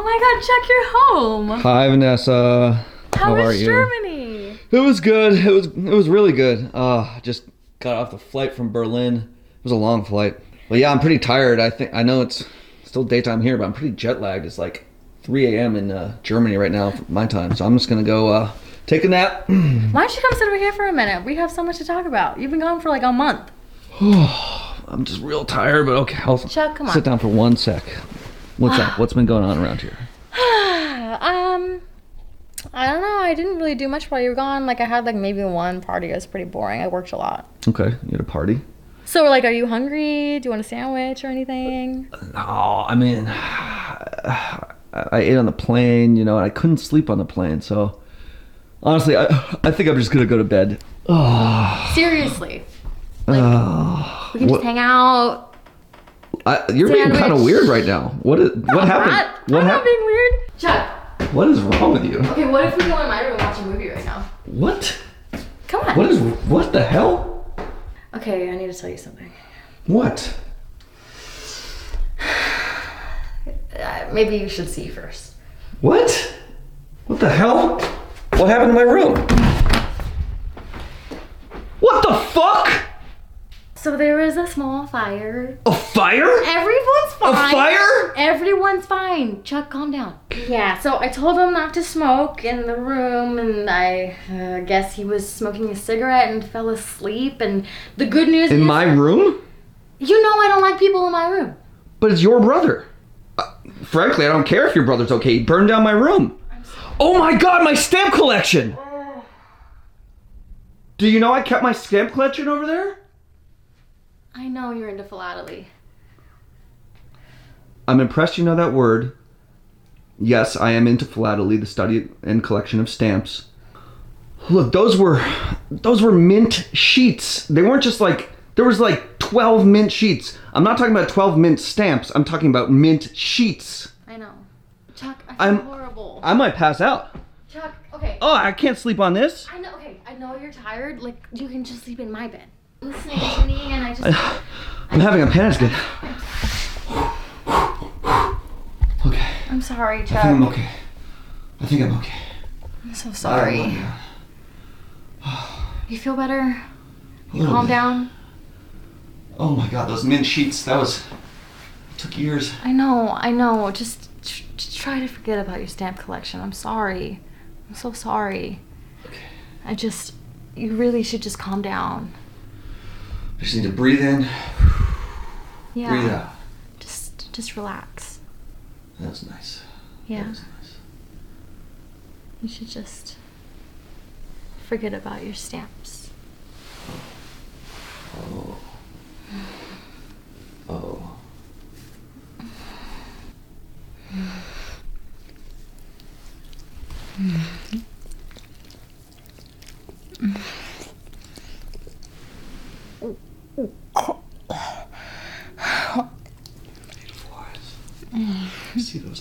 Oh my god, Chuck, you're home. Hi, Vanessa. How, are you? Germany? It was good. It was it was really good. Uh, I just got off the flight from Berlin. It was a long flight. But yeah, I'm pretty tired. I think I know it's still daytime here, but I'm pretty jet lagged. It's like 3 a.m. in uh, Germany right now, my time. So I'm just gonna go uh, take a nap. Why don't you come sit over here for a minute? We have so much to talk about. You've been gone for like a month. I'm just real tired, but okay. I'll Chuck, come on. sit down for one sec. What's up? What's been going on around here? um, I don't know. I didn't really do much while you were gone. Like I had like maybe one party. It was pretty boring. I worked a lot. Okay, you had a party. So like, are you hungry? Do you want a sandwich or anything? No, I mean, I ate on the plane, you know, and I couldn't sleep on the plane. So honestly, I I think I'm just gonna go to bed. Seriously, Oh, we can just what, hang out. I, you're being kind of weird right now. What is, what happened? Not, What I'm not happened? being weird. Chuck. What is wrong with you? Okay, what if we go in my room and watch a movie right now? What? Come on. What is what the hell? Okay, I need to tell you something. What? Uh, maybe you should see first. What? What the hell? What happened to my room? What the fuck? So there was a small fire. A fire? Everyone's fine. A fire? Everyone's fine. Chuck, calm down. Yeah, so I told him not to smoke in the room, and I uh, guess he was smoking a cigarette and fell asleep. And the good news is In is, my room? you know, I don't like people in my room. But it's your brother. Uh, frankly, I don't care if your brother's okay. He burned down my room. Oh my god, my stamp collection! Do you know I kept my stamp collection over there? I know you're into philately. I'm impressed you know that word. Yes, I am into philately, the study and collection of stamps. Look, those were those were mint sheets. They weren't just like there was like 12 mint sheets. I'm not talking about 12 mint stamps. I'm talking about mint sheets. I know. Chuck, I I'm- horrible. I might pass out. Chuck, okay. Oh, I can't sleep on this. I know. Okay, I know you're tired. Like you can just sleep in my bed. Listening to me, and I just. I'm having a panic attack. Okay, I'm sorry, I think Chuck. I'm okay. I think I'm okay. I'm so sorry. You feel better? You calm down? Oh my god, those mint sheets. That was took years. I know, I know. Just, tr- just try to forget about your stamp collection. I'm sorry. I'm so sorry. Okay. I just, you really should just calm down. I just need to breathe in, Yeah. breathe out. Just, just relax. That was nice. That Yeah. was nice. You should just forget about your stamps. Oh. Oh. Beautiful eyes.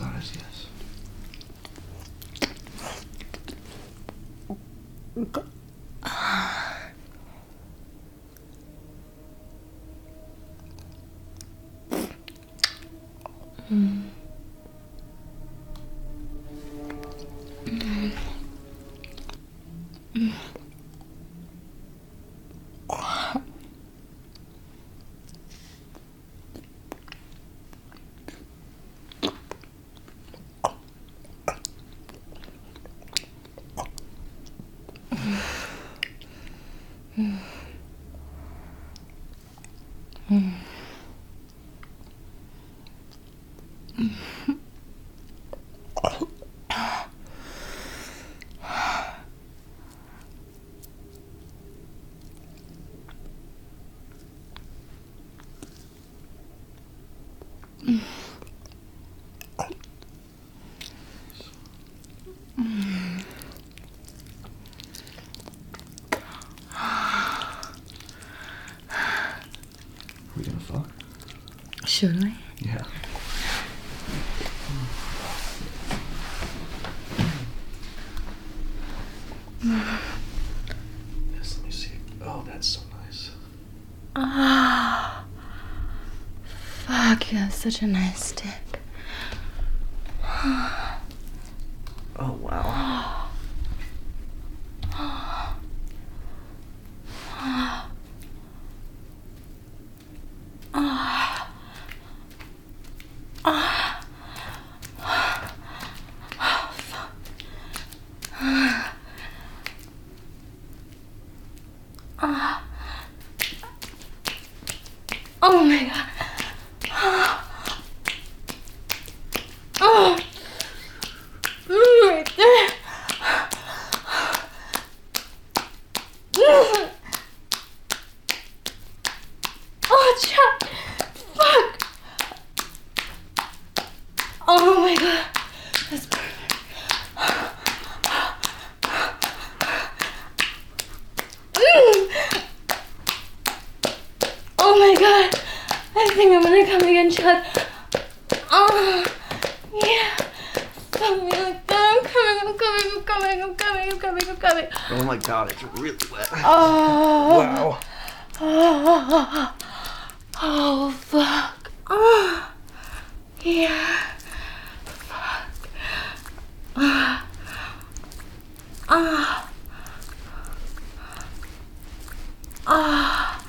I see Should? Yeah. Yes, let me see. Oh, that's so nice. Ah Fuck, you have such a nice dick. Oh wow. Oh my god. Oh. Mm, right there. Mm. Oh, Chuck. Fuck. Oh my god. That's perfect. Mm. Oh my god. I think I'm gonna come again, Chuck. Oh, ah, yeah. Fuck me like that. I'm coming, I'm coming, I'm coming, I'm coming, I'm coming, I'm coming. Oh my god, it's really wet. Oh. Wow. Oh, oh fuck. Oh, yeah. Fuck. Ah. Ah. Ah.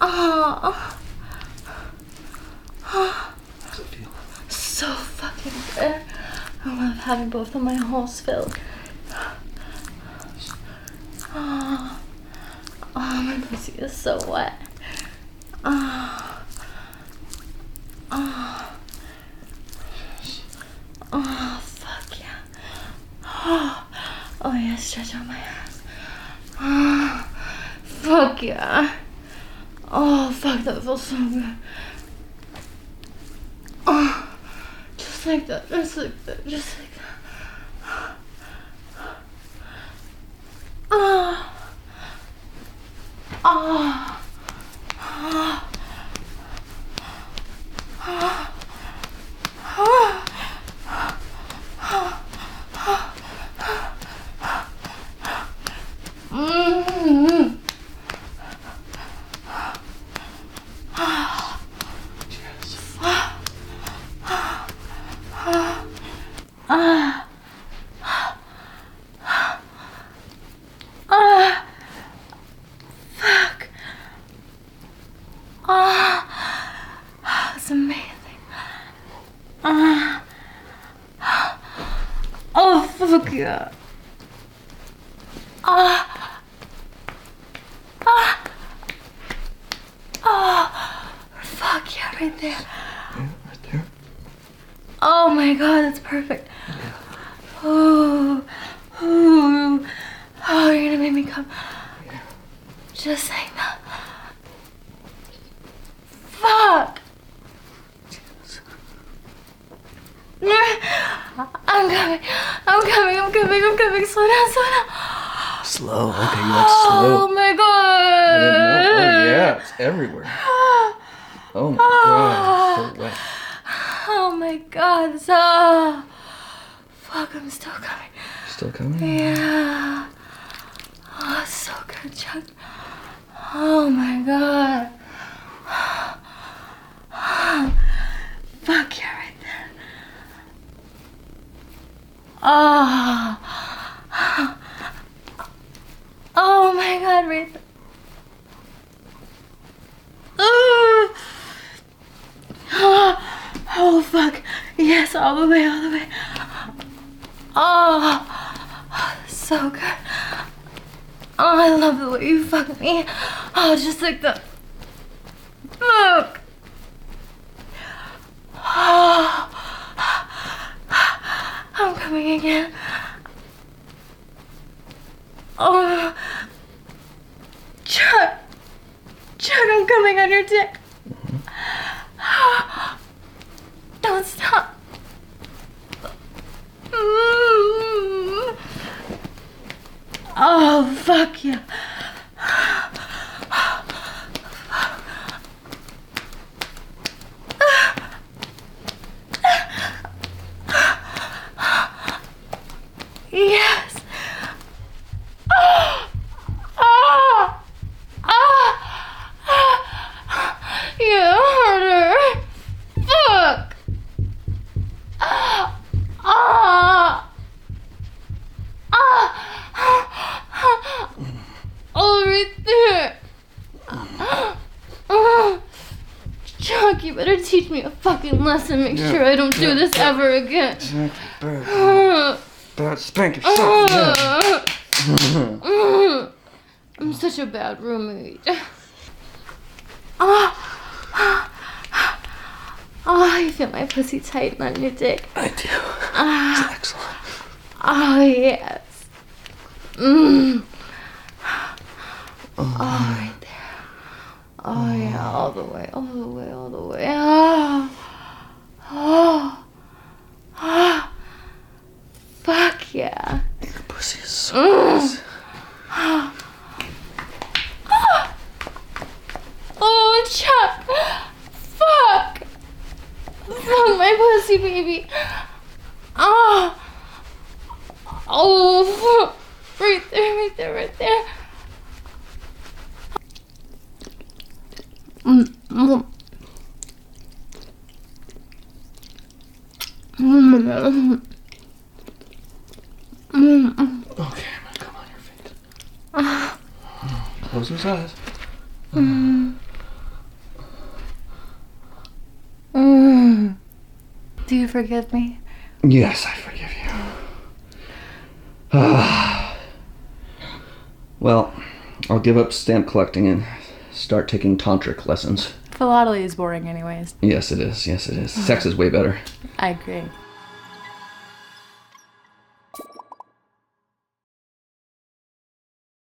Ah. Ah. How's it feel? So fucking good. I love having both of my holes filled. Oh, oh my pussy is so wet. Oh. Oh. Oh, fuck yeah. Oh, oh yeah, stretch out my ass. Oh, fuck yeah. Oh, fuck, that feels so good. Oh, just like that, just like that, just like that. Oh. Oh. Oh. Mm. Ah. Ah. Fuck. Ah. That's amazing. Ah. Oh, fuck yeah. Ah. Ah. Oh. Fuck yeah, right there. Yeah, right there. Oh my god, that's perfect. Oh, oh, oh, you're gonna make me come. Just like that. Fuck. I'm coming. I'm coming. I'm coming. I'm coming. Slow down. Slow down. Slow. Okay, you like slow. Oh my I god. didn't know. Oh yeah, it's everywhere. Oh my god, it's so ah. wet. Oh my god. So. Ah. Fuck, I'm still coming. Still coming? Yeah. Oh, so good, Chuck. Oh my god. Fuck yeah, right there. Oh. Oh my god, right there. Oh. Ah. Oh, fuck. Yes, all the way, all the way. Oh, so good. Oh, I love the way you fuck me. Oh, just like the. Fuck. Oh. I'm coming again. Oh. Chuck. Chuck, I'm coming on your dick. Don't stop. Mm. Oh, fuck yeah. Yes. Ah. Ah. Ah. Yeah, harder. Fuck. Oh, right there. Oh, Chuck, you better teach me a fucking lesson. Make Yeah, sure I don't do this yeah. ever again. Bad, bad spank yourself. uh. I'm such a bad roommate. Ah. Oh, you feel my pussy tighten on your dick. I do. Ah. Excellent. Oh, yes. Mm. Oh. Oh, yeah, mm. all the way, all the way, all the way. Oh. Oh. Oh. Fuck yeah. Your pussy is so Mm. Oh, Chuck. Fuck. Fuck my pussy, baby. Oh. Oh, fuck. Right there, right there, right there. Mm, mm. Mm, mm, mm. Okay, I'm gonna come on your face. Ah. Close those eyes. Mm. Do you forgive me? Yes, I forgive you. Ah. well, I'll give up stamp collecting and start taking tantric lessons. Philately is boring, anyways. Yes, it is. Yes, it is. Sex is way better. I agree.